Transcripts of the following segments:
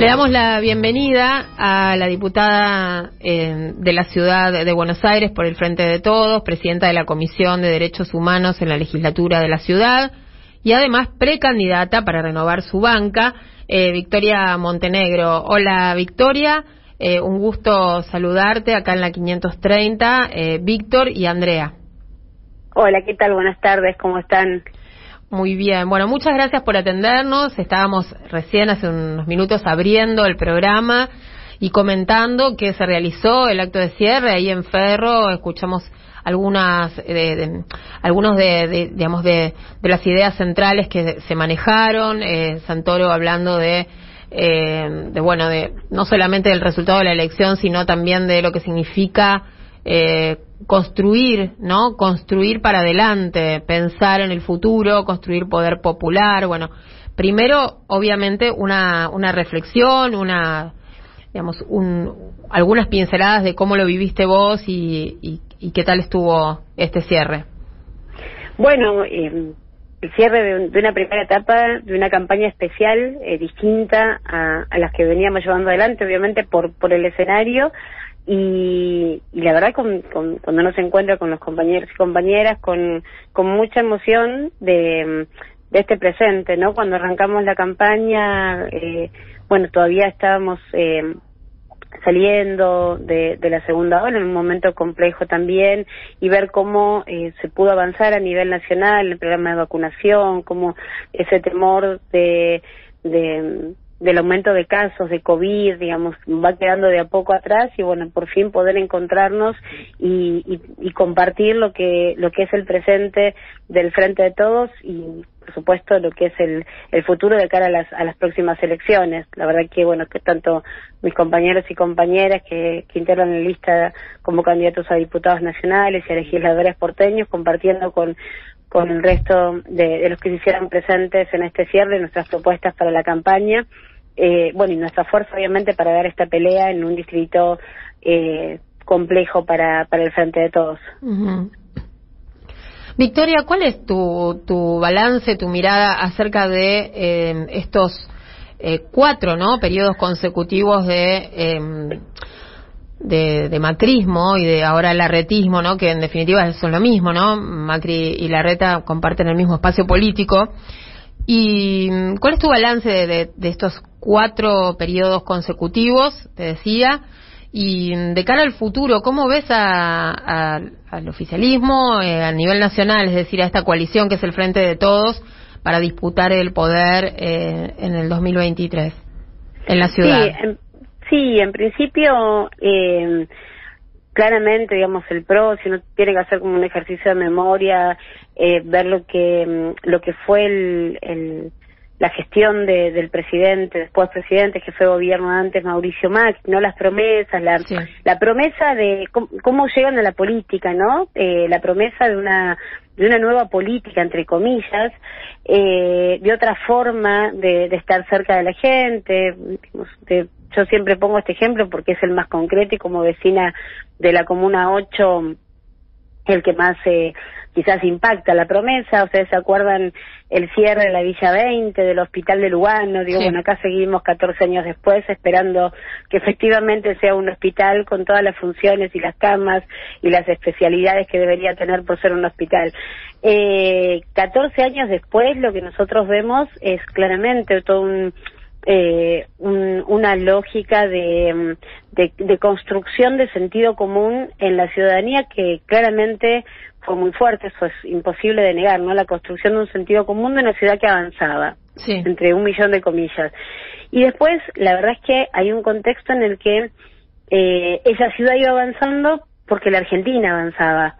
Le damos la bienvenida a la diputada eh, de la ciudad de Buenos Aires por el Frente de Todos, presidenta de la Comisión de Derechos Humanos en la legislatura de la ciudad y además precandidata para renovar su banca, eh, Victoria Montenegro. Hola Victoria, eh, un gusto saludarte acá en la 530, Víctor y Andrea. Hola, ¿qué tal? Buenas tardes, ¿cómo están? Muy bien, bueno, muchas gracias por atendernos. Estábamos recién hace unos minutos abriendo el programa y comentando que se realizó el acto de cierre ahí en Ferro. Escuchamos algunas, de, algunos de, digamos, de, las ideas centrales que se manejaron. Eh, Santoro hablando de, eh, de, bueno, de no solamente del resultado de la elección, sino también de lo que significa eh, construir, ¿no? Construir para adelante, pensar en el futuro, construir poder popular, bueno, primero, obviamente, una, una reflexión, una, digamos, un, algunas pinceladas de cómo lo viviste vos y, y, qué tal estuvo este cierre. Bueno, eh, el cierre de, una primera etapa, de una campaña especial, eh, distinta a, a, las que veníamos llevando adelante, obviamente por, por el escenario, y, la verdad con, cuando uno se encuentra con los compañeros y compañeras con, con mucha emoción de, de este presente, ¿no? Cuando arrancamos la campaña, eh, bueno, todavía estábamos eh, saliendo de, de la segunda ola en un momento complejo también y ver cómo eh, se pudo avanzar a nivel nacional el programa de vacunación, cómo ese temor de, de del aumento de casos de COVID, digamos, va quedando de a poco atrás y bueno, por fin poder encontrarnos y, y, compartir lo que lo que es el presente del frente de todos y por supuesto lo que es el, el futuro de cara a las, a las próximas elecciones. La verdad que bueno, que tanto mis compañeros y compañeras que, que integran la lista como candidatos a diputados nacionales y a legisladores porteños compartiendo con con el resto de, los que se hicieran presentes en este cierre nuestras propuestas para la campaña eh, bueno, y nuestra fuerza obviamente para dar esta pelea en un distrito eh, complejo para, para el frente de todos. Victoria, ¿cuál es tu, tu balance, tu mirada acerca de eh, estos eh, cuatro ¿no? periodos consecutivos de, em, de, de, macrismo y de ahora larretismo, ¿no? que en definitiva son lo mismo, ¿no? Macri y Larreta comparten el mismo espacio político. ¿Y mm, cuál es tu balance de, de, estos cuatro periodos consecutivos, te decía? Y mm, de cara al futuro, ¿cómo ves al oficialismo eh, a nivel nacional, es decir, a esta coalición que es el Frente de Todos para disputar el poder eh, en el 2023 en la ciudad? Sí, en, sí, en principio, eh, claramente, digamos, el PRO, si no tiene que hacer como un ejercicio de memoria, eh, ver lo que mm, lo que fue el, la gestión de, del presidente, después presidente, que fue gobierno antes, Mauricio Macri, ¿no? Las promesas, la, la promesa de cómo, llegan a la política, ¿no? Eh, la promesa de una de una nueva política, entre comillas, eh, de otra forma de, de estar cerca de la gente, de, yo siempre pongo este ejemplo porque es el más concreto y como vecina de la Comuna 8, el que más eh, quizás impacta la promesa. Ustedes se acuerdan el cierre de la Villa 20, del Hospital de Lugano. Digo, bueno, acá seguimos 14 años después esperando que efectivamente sea un hospital con todas las funciones y las camas y las especialidades que debería tener por ser un hospital. Eh, 14 años después lo que nosotros vemos es claramente todo un eh, una lógica de, de, construcción de sentido común en la ciudadanía que claramente fue muy fuerte, eso es imposible de negar, ¿no? La construcción de un sentido común de una ciudad que avanzaba, entre un millón de comillas. Y después, la verdad es que hay un contexto en el que eh, esa ciudad iba avanzando porque la Argentina avanzaba,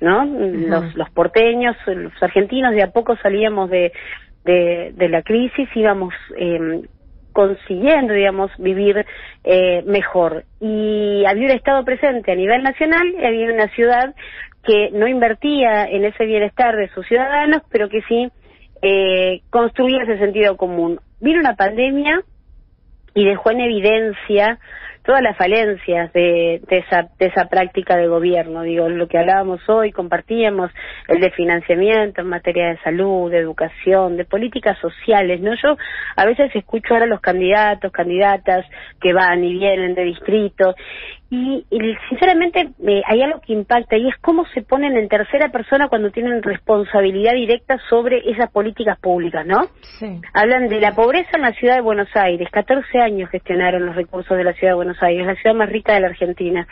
¿no? los, los porteños, los argentinos de a poco salíamos de, de, de la crisis, íbamos eh, consiguiendo, digamos, vivir eh, mejor. Y había un Estado presente a nivel nacional y había una ciudad que no invertía en ese bienestar de sus ciudadanos, pero que sí eh, construía ese sentido común. Vino una pandemia y dejó en evidencia todas las falencias de, de, esa, de esa práctica de gobierno. Digo, lo que hablábamos hoy, compartíamos, el de financiamiento en materia de salud, de educación, de políticas sociales, ¿no? Yo a veces escucho ahora a los candidatos, candidatas que van y vienen de distrito y, sinceramente hay algo que impacta y es cómo se ponen en tercera persona cuando tienen responsabilidad directa sobre esas políticas públicas, ¿no? Sí. Hablan de la pobreza en la ciudad de Buenos Aires. 14 años gestionaron los recursos de la ciudad de Buenos Aires, la ciudad más rica de la Argentina.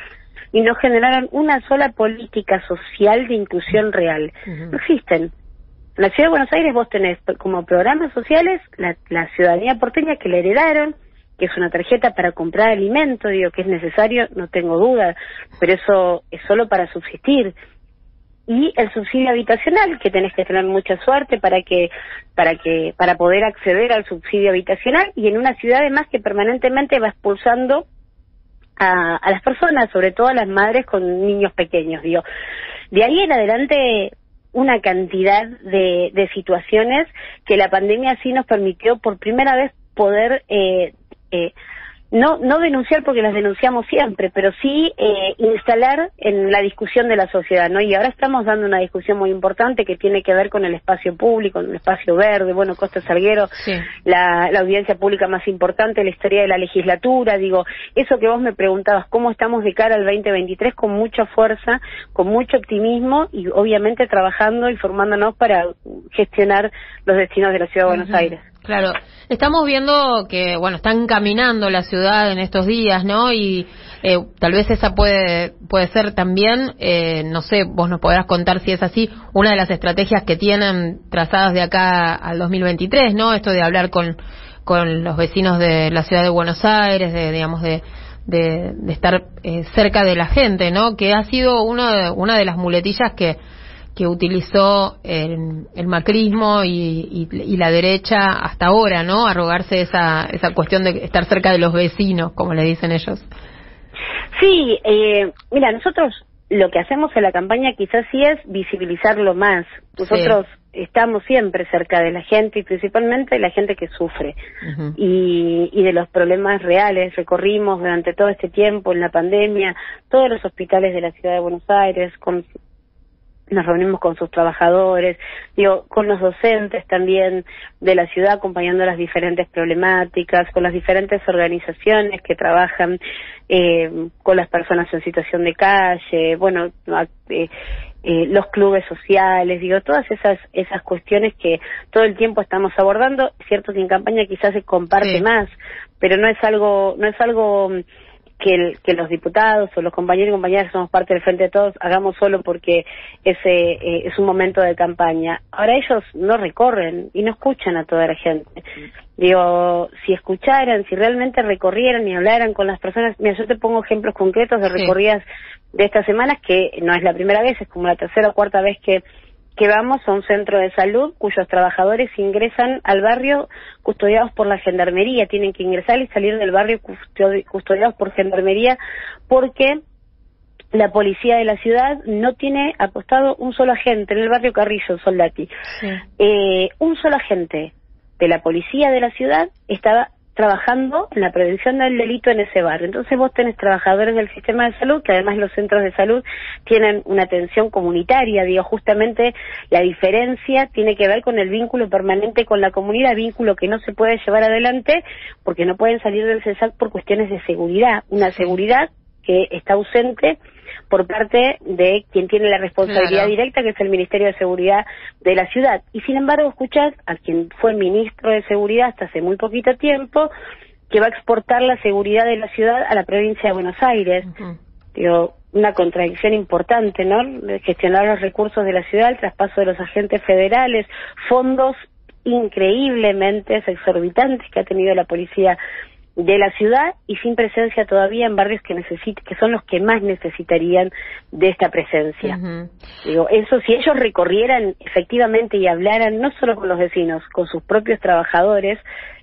Y no generaron una sola política social de inclusión real. No existen. En la ciudad de Buenos Aires vos tenés como programas sociales la, la ciudadanía porteña que le heredaron, que es una tarjeta para comprar alimento, digo que es necesario, no tengo duda, pero eso es solo para subsistir. Y el subsidio habitacional, que tenés que tener mucha suerte para que, para que, para poder acceder al subsidio habitacional, y en una ciudad además que permanentemente va expulsando a, a las personas, sobre todo a las madres con niños pequeños, digo. De ahí en adelante una cantidad de, de situaciones que la pandemia sí nos permitió por primera vez poder eh, eh, no, no denunciar porque las denunciamos siempre, pero sí eh, instalar en la discusión de la sociedad, ¿no? Y ahora estamos dando una discusión muy importante que tiene que ver con el espacio público, el espacio verde, bueno, Costa Salguero, la, la audiencia pública más importante, la historia de la legislatura, digo, eso que vos me preguntabas, ¿cómo estamos de cara al 2023? Con mucha fuerza, con mucho optimismo y obviamente trabajando y formándonos para gestionar los destinos de la Ciudad de Buenos Aires. Claro, estamos viendo que, bueno, están caminando la ciudad en estos días, ¿no? Y eh, tal vez esa puede, puede ser también, eh, no sé, vos nos podrás contar si es así, una de las estrategias que tienen trazadas de acá al 2023, ¿no? Esto de hablar con, con los vecinos de la ciudad de Buenos Aires, de, digamos, de, de, estar eh, cerca de la gente, ¿no? Que ha sido uno una de las muletillas que que utilizó el, el macrismo y, y, la derecha hasta ahora, ¿no? Arrogarse esa, esa cuestión de estar cerca de los vecinos, como le dicen ellos. Sí, eh, mira, nosotros lo que hacemos en la campaña quizás sí es visibilizarlo más. Nosotros estamos siempre cerca de la gente y principalmente de la gente que sufre y, y de los problemas reales. Recorrimos durante todo este tiempo en la pandemia todos los hospitales de la ciudad de Buenos Aires con nos reunimos con sus trabajadores, digo, con los docentes también de la ciudad, acompañando las diferentes problemáticas, con las diferentes organizaciones que trabajan eh, con las personas en situación de calle, bueno, eh, eh, los clubes sociales, digo, todas esas esas cuestiones que todo el tiempo estamos abordando, cierto que en campaña quizás se comparte más, pero no es algo no es algo que, que los diputados o los compañeros y compañeras que somos parte del Frente de Todos hagamos solo porque ese eh, es un momento de campaña. Ahora ellos no recorren y no escuchan a toda la gente. Digo, si escucharan, si realmente recorrieran y hablaran con las personas, mira, yo te pongo ejemplos concretos de recorridas de estas semanas que no es la primera vez, es como la tercera o cuarta vez que que vamos a un centro de salud cuyos trabajadores ingresan al barrio custodiados por la gendarmería, tienen que ingresar y salir del barrio custodiados por gendarmería porque la policía de la ciudad no tiene apostado un solo agente en el barrio Carrillo, Soldati. Eh, un solo agente de la policía de la ciudad estaba trabajando en la prevención del delito en ese barrio. Entonces vos tenés trabajadores del sistema de salud, que además los centros de salud tienen una atención comunitaria, digo, justamente la diferencia tiene que ver con el vínculo permanente con la comunidad, vínculo que no se puede llevar adelante porque no pueden salir del CESAC por cuestiones de seguridad, una seguridad que está ausente por parte de quien tiene la responsabilidad directa, que es el Ministerio de Seguridad de la ciudad. Y sin embargo, escuchás a quien fue ministro de Seguridad hasta hace muy poquito tiempo, que va a exportar la seguridad de la ciudad a la provincia de Buenos Aires. Digo, una contradicción importante, ¿no? Gestionar los recursos de la ciudad, el traspaso de los agentes federales, fondos increíblemente exorbitantes que ha tenido la policía de la ciudad y sin presencia todavía en barrios que que son los que más necesitarían de esta presencia. Digo, eso si ellos recorrieran efectivamente y hablaran no solo con los vecinos, con sus propios trabajadores,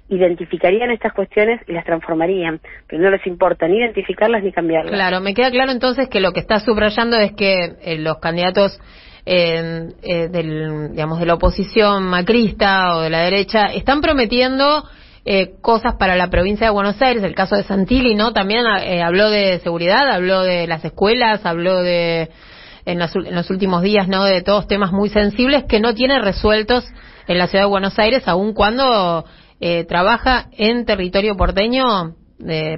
identificarían estas cuestiones y las transformarían, pero no les importa ni identificarlas ni cambiarlas. Claro, me queda claro entonces que lo que está subrayando es que eh, los candidatos eh, del, digamos, de la oposición macrista o de la derecha están prometiendo eh, cosas para la provincia de Buenos Aires, el caso de Santilli, ¿no? También eh, habló de seguridad, habló de las escuelas, habló de en, los últimos días, ¿no? De todos temas muy sensibles que no tiene resueltos en la ciudad de Buenos Aires, aun cuando eh, trabaja en territorio porteño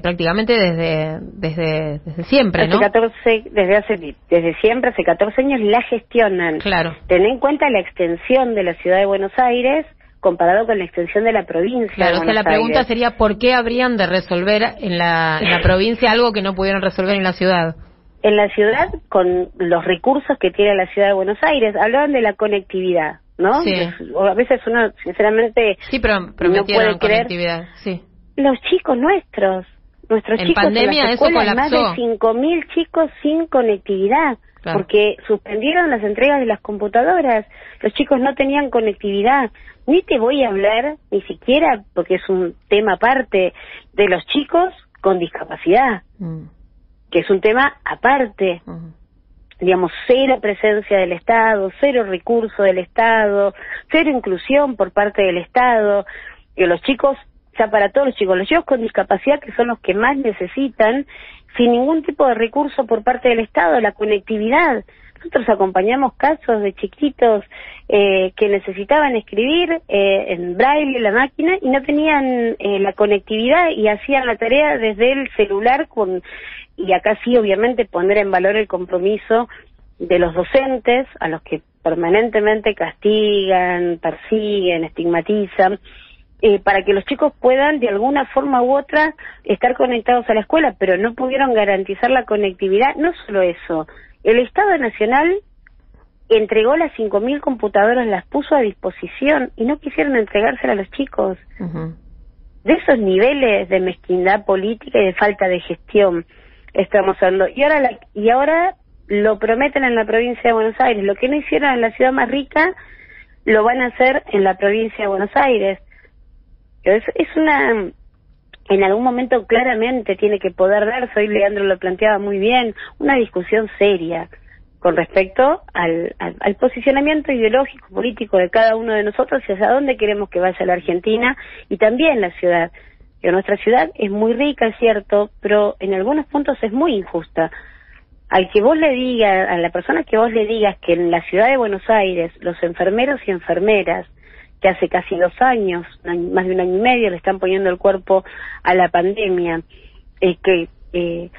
prácticamente desde, desde, desde siempre, ¿no? 14, desde, hace, desde siempre, hace 14 años la gestionan. Claro. Ten en cuenta la extensión de la ciudad de Buenos Aires comparado con la extensión de la provincia. Claro, o sea, la pregunta sería ¿por qué habrían de resolver en la, en la provincia algo que no pudieron resolver en la ciudad? En la ciudad, con los recursos que tiene la ciudad de Buenos Aires, hablaban de la conectividad, ¿no? Sí. a veces uno, sinceramente, sí, pero no puede conectividad, sí. Los chicos nuestros, nuestros en chicos pandemia en las escuelas, más de 5.000 chicos sin conectividad. Porque suspendieron las entregas de las computadoras, los chicos no tenían conectividad. Ni te voy a hablar, ni siquiera, porque es un tema aparte, de los chicos con discapacidad, mm. que es un tema aparte. Mm. Digamos, cero presencia del Estado, cero recurso del Estado, cero inclusión por parte del Estado, que los chicos, ya para todos los chicos, los chicos con discapacidad que son los que más necesitan, sin ningún tipo de recurso por parte del Estado, la conectividad. Nosotros acompañamos casos de chiquitos eh, que necesitaban escribir eh, en braille la máquina y no tenían eh, la conectividad y hacían la tarea desde el celular con y acá sí obviamente poner en valor el compromiso de los docentes a los que permanentemente castigan, persiguen, estigmatizan eh, para que los chicos puedan de alguna forma u otra estar conectados a la escuela, pero no pudieron garantizar la conectividad. No solo eso, el Estado Nacional entregó las 5.000 computadoras, las puso a disposición y no quisieron entregárselas a los chicos. De esos niveles de mezquindad política y de falta de gestión estamos hablando. Y ahora, la, y ahora lo prometen en la provincia de Buenos Aires. Lo que no hicieron en la ciudad más rica, lo van a hacer en la provincia de Buenos Aires. Es, es una, en algún momento claramente tiene que poder darse, hoy Leandro lo planteaba muy bien, una discusión seria con respecto al, al, posicionamiento ideológico, político de cada uno de nosotros y hacia dónde queremos que vaya la Argentina y también la ciudad. Nuestra ciudad es muy rica, es cierto, pero en algunos puntos es muy injusta. Al que vos le digas, a la persona que vos le digas que en la ciudad de Buenos Aires los enfermeros y enfermeras que hace casi dos años, más de un año y medio, le están poniendo el cuerpo a la pandemia, eh, que, eh,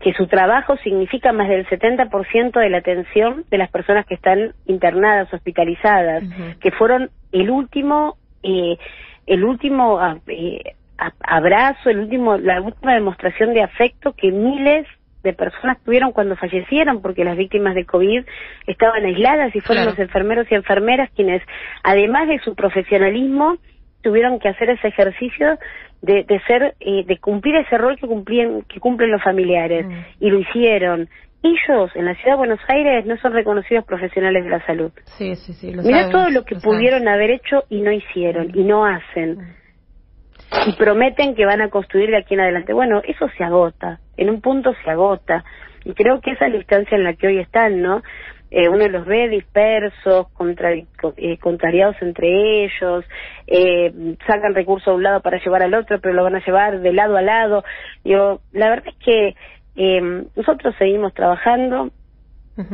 que su trabajo significa más del 70% de la atención de las personas que están internadas, hospitalizadas, que fueron el último, eh, el último ah, eh, abrazo, el último, la última demostración de afecto que miles de personas tuvieron cuando fallecieron, porque las víctimas de COVID estaban aisladas y fueron los enfermeros y enfermeras quienes, además de su profesionalismo, tuvieron que hacer ese ejercicio de, de ser, eh, de cumplir ese rol que cumplían, que cumplen los familiares, mm. y lo hicieron. Ellos en la ciudad de Buenos Aires no son reconocidos profesionales de la salud. Sí, sí, sí. Mira todo lo que pudieron haber hecho y no hicieron, y no hacen. Mm y prometen que van a construir de aquí en adelante. Bueno, eso se agota, en un punto se agota. Y creo que esa es la instancia en la que hoy están, ¿no? Eh, uno los ve dispersos, contra, eh, contrariados entre ellos, eh, sacan recursos de un lado para llevar al otro, pero lo van a llevar de lado a lado. Yo, la verdad es que eh, nosotros seguimos trabajando,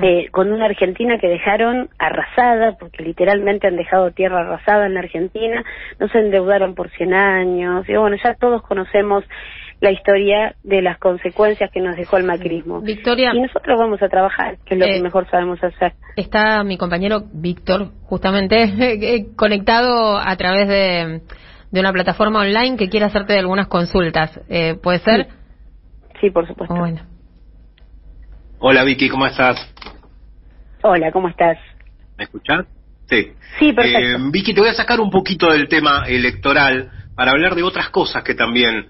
eh, con una Argentina que dejaron arrasada, porque literalmente han dejado tierra arrasada en la Argentina, no se endeudaron por 100 años, y bueno, ya todos conocemos la historia de las consecuencias que nos dejó el macrismo. Victoria. Y nosotros vamos a trabajar, que es lo que eh, mejor sabemos hacer. Está mi compañero Víctor, justamente eh, conectado a través de, de, una plataforma online que quiere hacerte algunas consultas. ¿Puede ser? Sí, por supuesto. bueno. Hola Vicky, ¿cómo estás? Hola, ¿cómo estás? ¿Me escuchás? Sí. Sí, perfecto. Eh, Vicky, te voy a sacar un poquito del tema electoral para hablar de otras cosas que también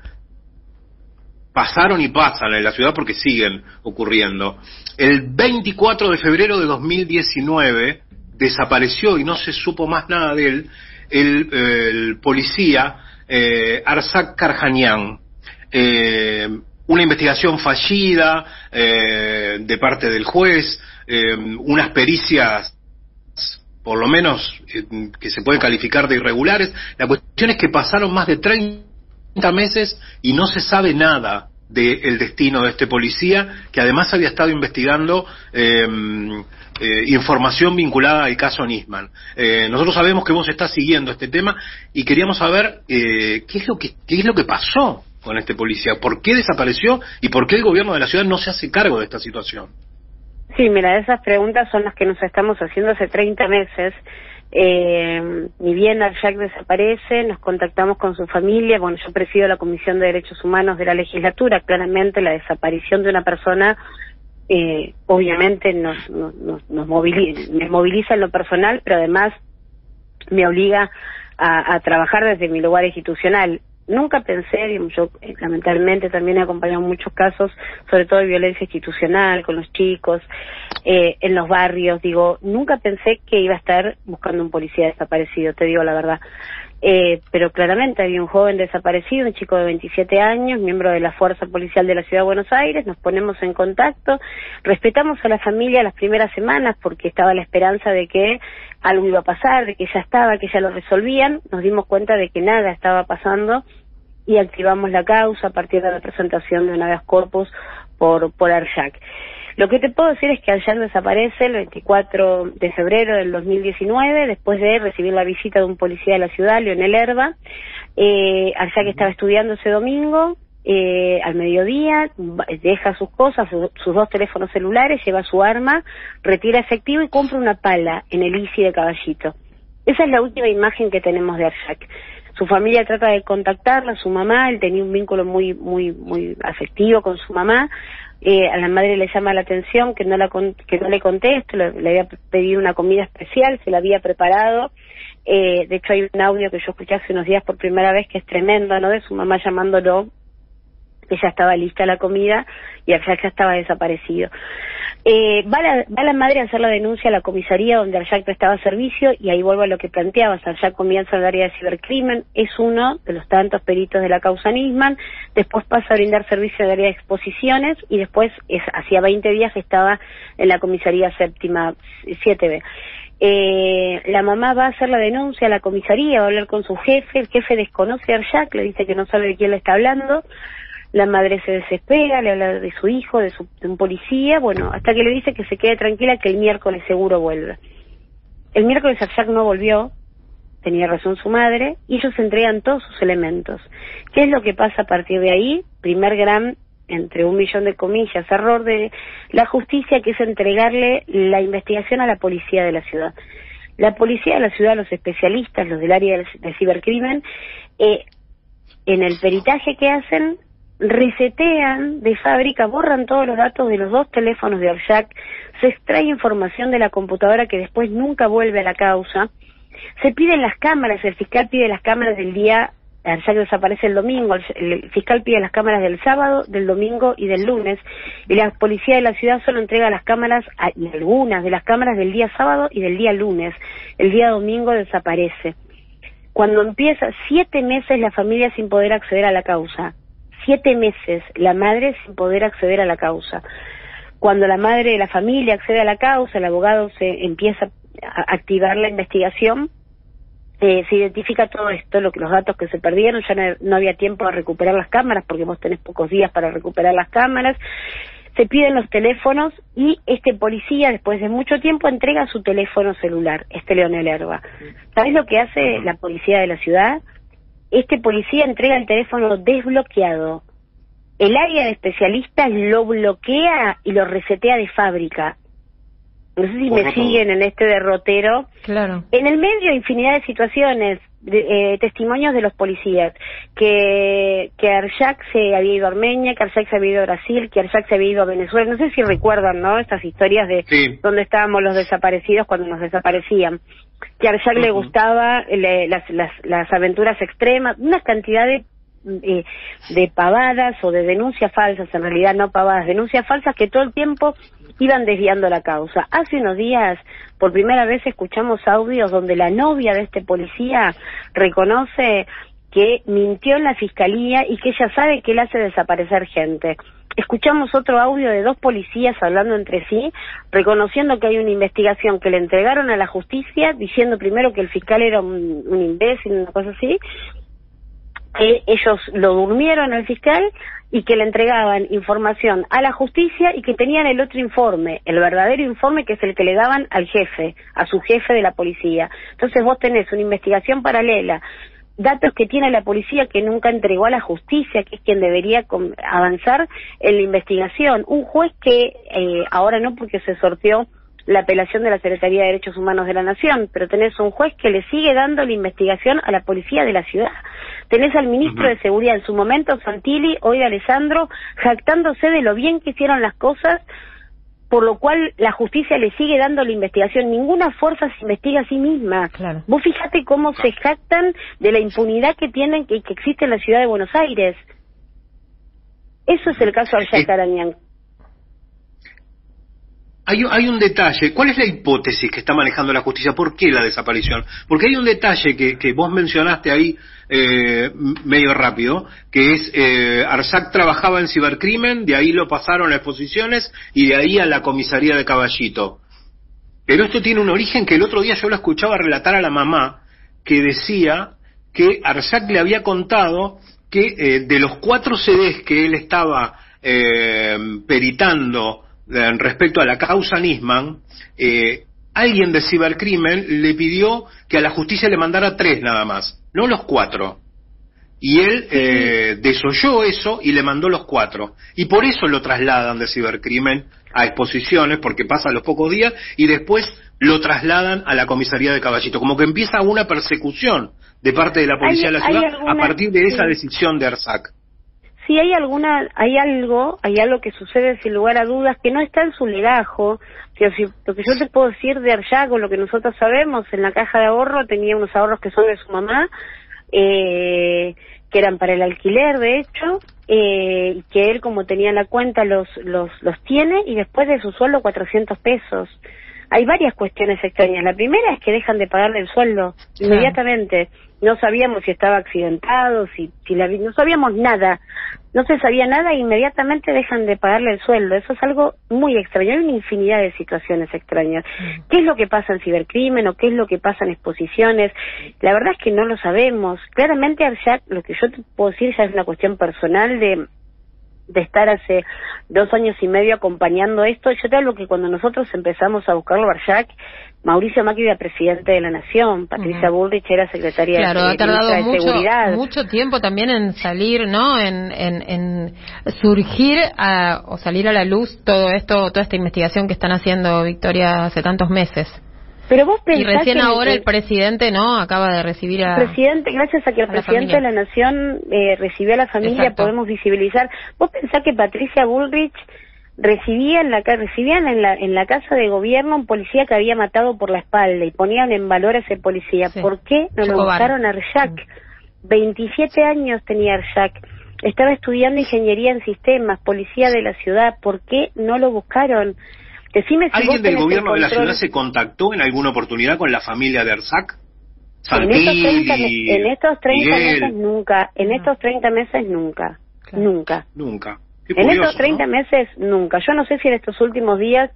pasaron y pasan en la ciudad porque siguen ocurriendo. El 24 de febrero de 2019 desapareció y no se supo más nada de él el, policía eh, Arsak Karjanian. Eh, una investigación fallida eh, de parte del juez, eh, unas pericias por lo menos eh, que se pueden calificar de irregulares. La cuestión es que pasaron más de 30 meses y no se sabe nada del destino de este policía, que además había estado investigando em, eh, información vinculada al caso Nisman. Eh, nosotros sabemos que vos estás siguiendo este tema y queríamos saber qué es lo que qué es lo que pasó con este policía, por qué desapareció y por qué el gobierno de la ciudad no se hace cargo de esta situación. Sí, mira, esas preguntas son las que nos estamos haciendo hace 30 meses. Eh, bien Jack desaparece, nos contactamos con su familia. Bueno, yo presido la Comisión de Derechos Humanos de la legislatura. Claramente, la desaparición de una persona, eh, obviamente, nos, nos, nos moviliza, me moviliza en lo personal, pero además me obliga a, a trabajar desde mi lugar institucional nunca pensé, digamos, yo eh, lamentablemente también he acompañado muchos casos, sobre todo de violencia institucional con los chicos, eh, en los barrios, digo, nunca pensé que iba a estar buscando un policía desaparecido, te digo la verdad. Eh, pero claramente había un joven desaparecido, un chico de 27 años, miembro de la Fuerza Policial de la Ciudad de Buenos Aires, nos ponemos en contacto, respetamos a la familia las primeras semanas porque estaba la esperanza de que algo iba a pasar, de que ya estaba, que ya lo resolvían, nos dimos cuenta de que nada estaba pasando y activamos la causa a partir de la presentación de una vez corpus por, por Arjac. Lo que te puedo decir es que Arjac desaparece el 24 de febrero del 2019, después de recibir la visita de un policía de la ciudad, Leonel Herba. Eh, Arjac estaba estudiando ese domingo, eh, al mediodía, deja sus cosas, sus dos teléfonos celulares, lleva su arma, retira efectivo y compra una pala en el ICI de Caballito. Esa es la última imagen que tenemos de Arjac. Su familia trata de contactarla, su mamá, él tenía un vínculo muy, muy, muy afectivo con su mamá. Eh, a la madre le llama la atención que no, la que no le conteste, le, había pedido una comida especial, se la había preparado. Eh, de hecho, hay un audio que yo escuché hace unos días por primera vez que es tremendo, ¿no? De su mamá llamándolo que ya estaba lista la comida y al ya estaba desaparecido. Eh, va, la, va la madre a hacer la denuncia a la comisaría donde Arjac prestaba servicio y ahí vuelvo a lo que planteabas, Arjac comienza el área de cibercrimen, es uno de los tantos peritos de la causa Nisman, después pasa a brindar servicio en el área de exposiciones y después es, hacía 20 días que estaba en la comisaría séptima 7B. Eh, la mamá va a hacer la denuncia a la comisaría, va a hablar con su jefe, el jefe desconoce a Arjac, le dice que no sabe de quién le está hablando, la madre se desespera, le habla de su hijo, de, su, un policía, bueno, hasta que le dice que se quede tranquila que el miércoles seguro vuelve. El miércoles Jack no volvió, tenía razón su madre, y ellos entregan todos sus elementos. ¿Qué es lo que pasa a partir de ahí? Primer gran, entre un millón de comillas, error de la justicia, que es entregarle la investigación a la policía de la ciudad. La policía de la ciudad, los especialistas, los del área del, cibercrimen, eh, en el peritaje que hacen, resetean de fábrica, borran todos los datos de los dos teléfonos de Arjac, se extrae información de la computadora que después nunca vuelve a la causa, se piden las cámaras, el fiscal pide las cámaras del día, Arjac desaparece el domingo, el, fiscal pide las cámaras del sábado, del domingo y del lunes, y la policía de la ciudad solo entrega las cámaras, y algunas de las cámaras del día sábado y del día lunes, el día domingo desaparece. Cuando empieza siete meses la familia sin poder acceder a la causa, siete meses la madre sin poder acceder a la causa. Cuando la madre de la familia accede a la causa, el abogado se empieza a activar la investigación, eh, se identifica todo esto, lo que los datos que se perdieron, ya no, había tiempo de recuperar las cámaras porque vos tenés pocos días para recuperar las cámaras. Se piden los teléfonos y este policía, después de mucho tiempo, entrega su teléfono celular, este Leonel Herba. ¿Sabes lo que hace la policía de la ciudad? Este policía entrega el teléfono desbloqueado. El área de especialistas lo bloquea y lo resetea de fábrica. No sé si me siguen en este derrotero. Claro. En el medio, infinidad de situaciones, de, eh, testimonios de los policías, que, que Arjac se había ido a Armenia, que Arjac se había ido a Brasil, que Arjac se había ido a Venezuela. No sé si recuerdan, ¿no? Estas historias de dónde estábamos los desaparecidos cuando nos desaparecían que a Arshak le gustaba las, las, las, aventuras extremas, una cantidad de, eh, de pavadas o de denuncias falsas, en realidad no pavadas, denuncias falsas que todo el tiempo iban desviando la causa. Hace unos días, por primera vez, escuchamos audios donde la novia de este policía reconoce que mintió en la fiscalía y que ella sabe que él hace desaparecer gente. Escuchamos otro audio de dos policías hablando entre sí, reconociendo que hay una investigación que le entregaron a la justicia, diciendo primero que el fiscal era un, imbécil, una cosa así, que ellos lo durmieron al fiscal y que le entregaban información a la justicia y que tenían el otro informe, el verdadero informe que es el que le daban al jefe, a su jefe de la policía. Entonces vos tenés una investigación paralela, datos que tiene la policía que nunca entregó a la justicia, que es quien debería avanzar en la investigación. Un juez que eh, ahora no porque se sorteó la apelación de la Secretaría de Derechos Humanos de la Nación, pero tenés un juez que le sigue dando la investigación a la policía de la ciudad. Tenés al ministro de Seguridad en su momento, Santilli, hoy Alessandro, jactándose de lo bien que hicieron las cosas, por lo cual la justicia le sigue dando la investigación. Ninguna fuerza se investiga a sí misma. Claro. Vos fíjate cómo se jactan de la impunidad que tienen que, que existe en la ciudad de Buenos Aires. Eso es el caso de Arjak Arañán. Hay, un detalle. ¿Cuál es la hipótesis que está manejando la justicia? ¿Por qué la desaparición? Porque hay un detalle que, que vos mencionaste ahí eh, medio rápido, que es eh, Arzac trabajaba en cibercrimen, de ahí lo pasaron a exposiciones y de ahí a la comisaría de Caballito. Pero esto tiene un origen que el otro día yo lo escuchaba relatar a la mamá, que decía que Arzac le había contado que eh, de los cuatro CDs que él estaba eh, peritando respecto a la causa Nisman, eh, alguien de cibercrimen le pidió que a la justicia le mandara tres nada más, no los cuatro. Y él eh, desoyó eso y le mandó los cuatro. Y por eso lo trasladan de cibercrimen a exposiciones, porque pasa los pocos días, y después lo trasladan a la comisaría de Caballito. Como que empieza una persecución de parte de la policía de la ciudad a partir de esa decisión de Arzac si hay alguna, hay algo, hay algo que sucede sin lugar a dudas que no está en su legajo. Si, lo que yo te puedo decir de Aryago, lo que nosotros sabemos, en la caja de ahorro tenía unos ahorros que son de su mamá, eh, que eran para el alquiler, de hecho, eh, que él como tenía la cuenta los, los, los tiene y después de su sueldo 400 pesos. Hay varias cuestiones extrañas. La primera es que dejan de pagarle el sueldo inmediatamente no sabíamos si estaba accidentado, si, si la, no sabíamos nada, no se sabía nada e inmediatamente dejan de pagarle el sueldo. Eso es algo muy extraño. Hay una infinidad de situaciones extrañas. Mm. ¿Qué es lo que pasa en cibercrimen o qué es lo que pasa en exposiciones? La verdad es que no lo sabemos. Claramente, Arshak, lo que yo te puedo decir ya es una cuestión personal de de estar hace dos años y medio acompañando esto. Yo te hablo que cuando nosotros empezamos a buscarlo, Barjac, Mauricio Macri era presidente de la Nación, Patricia Bullrich era secretaria claro, de, ha tardado mucho, Seguridad. mucho tiempo también en salir, ¿no? En, en, en surgir a, o salir a la luz todo esto, toda esta investigación que están haciendo Victoria hace tantos meses. Pero vos y recién ahora el, presidente, ¿no? Acaba de recibir a. El presidente, gracias a que el presidente de la Nación eh, recibió a la familia, podemos visibilizar. Vos pensás que Patricia Bullrich recibía en la recibían en la en la casa de gobierno un policía que había matado por la espalda y ponían en valor a ese policía. ¿Por qué no lo buscaron a Arshak? 27 años tenía Arshak. Estaba estudiando ingeniería en sistemas, policía de la ciudad. ¿Por qué no lo buscaron? ¿Alguien del gobierno de la ciudad se contactó en alguna oportunidad con la familia de Arzac? En estos 30, meses nunca, en ah. estos 30 meses nunca, nunca. Nunca. en estos 30 meses nunca. Yo no sé si en estos últimos días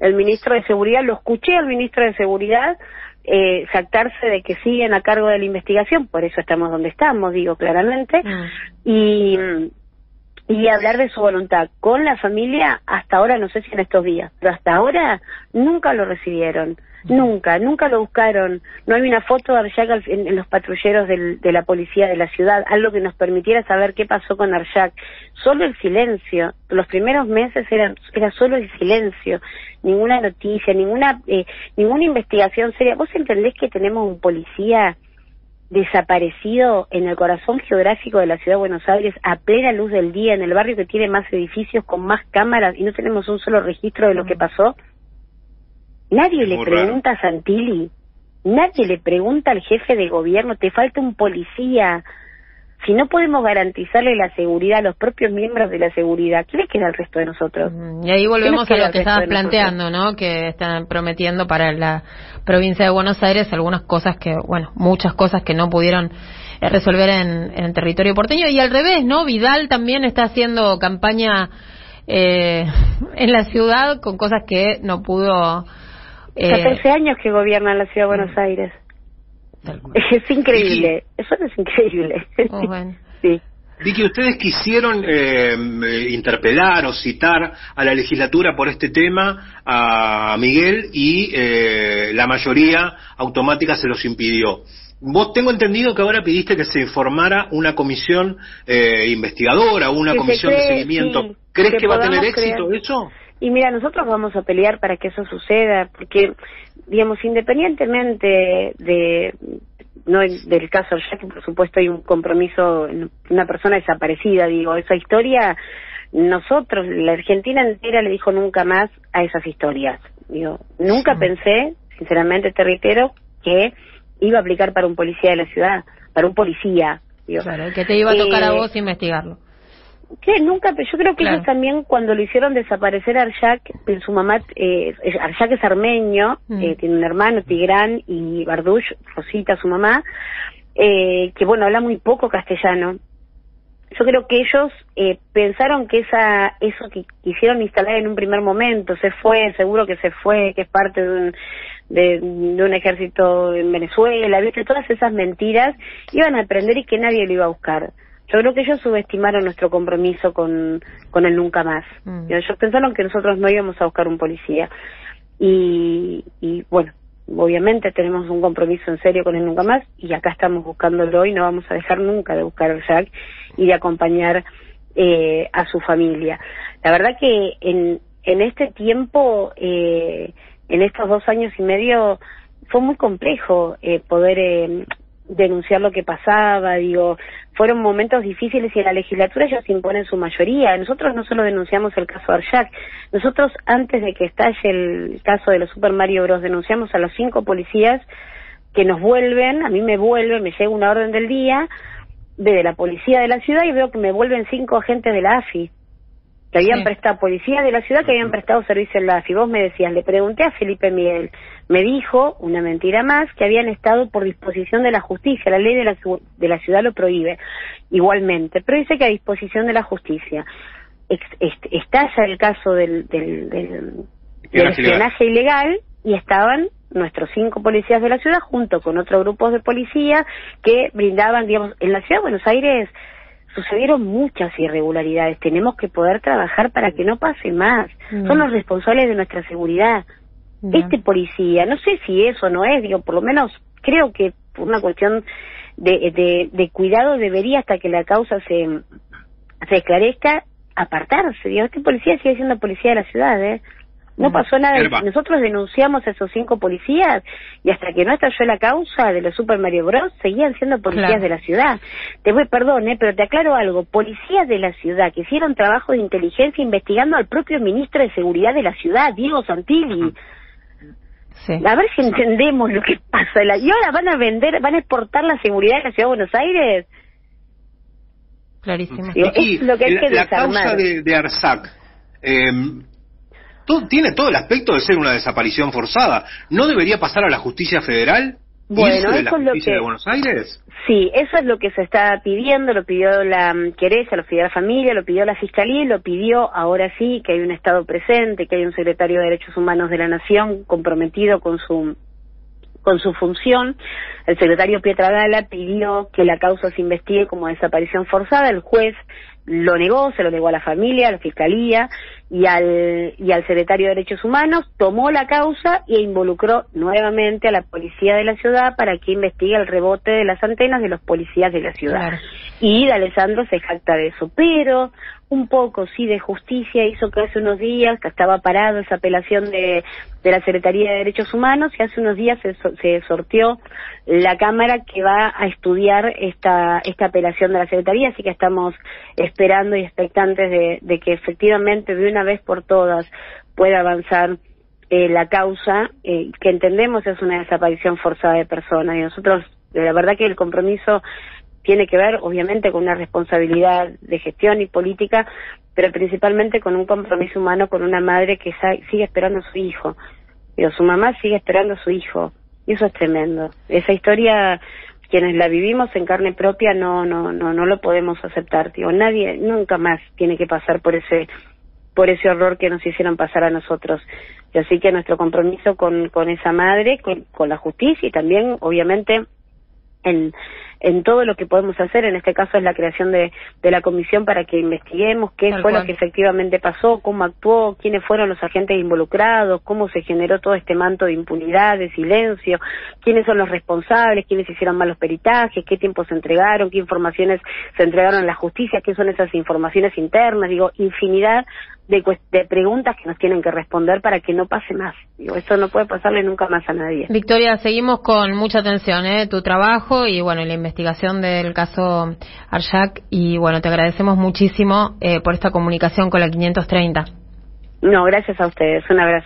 el ministro de Seguridad, lo escuché al ministro de Seguridad eh, jactarse de que siguen a cargo de la investigación, por eso estamos donde estamos, digo claramente, ah. y y hablar de su voluntad con la familia hasta ahora, no sé si en estos días, pero hasta ahora nunca lo recibieron, nunca, nunca lo buscaron. No hay una foto de Arshak en, los patrulleros de la policía de la ciudad, algo que nos permitiera saber qué pasó con Arshak. Solo el silencio, los primeros meses eran, era solo el silencio, ninguna noticia, ninguna, eh, ninguna investigación seria. ¿Vos entendés que tenemos un policía desaparecido en el corazón geográfico de la ciudad de Buenos Aires a plena luz del día, en el barrio que tiene más edificios, con más cámaras y no tenemos un solo registro de lo que pasó? Nadie le pregunta a Santilli, nadie le pregunta al jefe de gobierno, te falta un policía, si no podemos garantizarle la seguridad a los propios miembros de la seguridad, ¿qué le queda al resto de nosotros? Y ahí volvemos a lo que estabas planteando, ¿no? Que están prometiendo para la provincia de Buenos Aires algunas cosas que, bueno, muchas cosas que no pudieron resolver en, en, territorio porteño. Y al revés, ¿no? Vidal también está haciendo campaña eh, en la ciudad con cosas que no pudo. Eh, 14 años que gobierna la ciudad de Buenos Aires. Es increíble, eso es increíble. Oh, bueno. sí. que ustedes quisieron eh, interpelar o citar a la legislatura por este tema a Miguel y eh, la mayoría automática se los impidió. Vos tengo entendido que ahora pidiste que se informara una comisión eh, investigadora, una comisión de seguimiento. ¿Crees que, va a tener éxito eso? Y mira, nosotros vamos a pelear para que eso suceda, porque, digamos, independientemente de, no del caso ya que por supuesto hay un compromiso, una persona desaparecida, digo, esa historia, nosotros, la Argentina entera le dijo nunca más a esas historias. Digo, nunca pensé, sinceramente te reitero, que iba a aplicar para un policía de la ciudad, para un policía. claro, que te iba a tocar a eh, vos investigarlo. Que nunca, pero yo creo que ellos también cuando lo hicieron desaparecer a Arshak, su mamá, eh, Arshak es armenio, mm. eh, tiene un hermano, Tigrán, y Bardush, Rosita, su mamá, eh, que bueno, habla muy poco castellano. Yo creo que ellos eh, pensaron que esa eso que quisieron instalar en un primer momento se fue, seguro que se fue, que es parte de un, de, un ejército en Venezuela, ¿viste? Todas esas mentiras iban a aprender y que nadie lo iba a buscar. Yo creo que ellos subestimaron nuestro compromiso con, con el nunca más. Mm. Ellos pensaron que nosotros no íbamos a buscar un policía. Y, y bueno, obviamente tenemos un compromiso en serio con el nunca más y acá estamos buscándolo y no vamos a dejar nunca de buscar al Jack y de acompañar eh, a su familia. La verdad que en, en este tiempo eh, en estos dos años y medio fue muy complejo eh, poder eh, denunciar lo que pasaba, digo, fueron momentos difíciles y en la legislatura ellos imponen su mayoría. Nosotros no solo denunciamos el caso Arshak, nosotros antes de que estalle el caso de los Super Mario Bros. denunciamos a los cinco policías que nos vuelven, a mí me vuelven, me llega una orden del día de la policía de la ciudad y veo que me vuelven cinco agentes de la AFI que habían prestado, policías de la ciudad que habían prestado servicio en la AFI. Vos me decías, le pregunté a Felipe Miguel, me dijo, una mentira más, que habían estado por disposición de la justicia, la ley de la, de la ciudad lo prohíbe, igualmente, pero dice que a disposición de la justicia. está ya el caso del, del, del, espionaje ilegal y estaban nuestros cinco policías de la ciudad junto con otros grupos de policía que brindaban, digamos, en la ciudad de Buenos Aires sucedieron muchas irregularidades. Tenemos que poder trabajar para que no pase más. Mm. Son los responsables de nuestra seguridad. Este policía, no sé si eso no es, digo, por lo menos creo que por una cuestión de, de, de cuidado debería hasta que la causa se, se esclarezca apartarse. Digo, este policía sigue siendo policía de la ciudad, ¿eh? No pasó nada. Nosotros denunciamos a esos cinco policías y hasta que no estalló la causa de los Super Mario Bros. seguían siendo policías de la ciudad. Te voy, perdón, ¿eh? pero te aclaro algo. Policías de la ciudad que hicieron trabajo de inteligencia investigando al propio ministro de Seguridad de la ciudad, Diego Santilli. A ver si entendemos lo que pasa. Y ahora van a vender, van a exportar la seguridad de la ciudad de Buenos Aires. Clarísimo. es lo que hay que la, la causa de, de Arsac. Eh, tiene todo el aspecto de ser una desaparición forzada. ¿No debería pasar a la justicia federal? Bueno, de la justicia de Buenos Aires? Sí, eso es lo que se está pidiendo, lo pidió la mm, querella, lo pidió la familia, lo pidió la fiscalía y lo pidió ahora sí que hay un Estado presente, que hay un secretario de Derechos Humanos de la Nación comprometido con su con su función. El secretario Pietradala pidió que la causa se investigue como desaparición forzada. El juez lo negó, se lo negó a la familia, a la fiscalía y al, y al secretario de Derechos Humanos, tomó la causa e involucró nuevamente a la policía de la ciudad para que investigue el rebote de las antenas de los policías de la ciudad. Y Alessandro se jacta de eso, pero un poco, sí, de justicia hizo que hace unos días, que estaba parado esa apelación de, de la Secretaría de Derechos Humanos, y hace unos días se, se sorteó la Cámara que va a estudiar esta, esta apelación de la Secretaría, así que estamos esperando y expectantes de, que efectivamente de una vez por todas pueda avanzar eh, la causa, eh, que entendemos es una desaparición forzada de personas, y nosotros, la verdad que el compromiso tiene que ver, obviamente, con una responsabilidad de gestión y política, pero principalmente con un compromiso humano con una madre que sigue esperando a su hijo. Pero su mamá sigue esperando a su hijo. Y eso es tremendo. Esa historia quienes la vivimos en carne propia no no no no lo podemos aceptar tío nadie nunca más tiene que pasar por ese por ese horror que nos hicieron pasar a nosotros y así que nuestro compromiso con con esa madre con, con la justicia y también obviamente en en todo lo que podemos hacer, en este caso es la creación de, de la comisión para que investiguemos qué Tal fue cual. lo que efectivamente pasó, cómo actuó, quiénes fueron los agentes involucrados, cómo se generó todo este manto de impunidad, de silencio, quiénes son los responsables, quiénes hicieron malos peritajes, qué tiempo se entregaron, qué informaciones se entregaron a la justicia, qué son esas informaciones internas, digo, infinidad de, de preguntas que nos tienen que responder para que no pase más. Digo, esto no puede pasarle nunca más a nadie. Victoria, seguimos con mucha atención, ¿eh? Tu trabajo y, bueno, la investigación del caso Arshak. Y, bueno, te agradecemos muchísimo eh, por esta comunicación con la 530. No, gracias a ustedes. Un abrazo.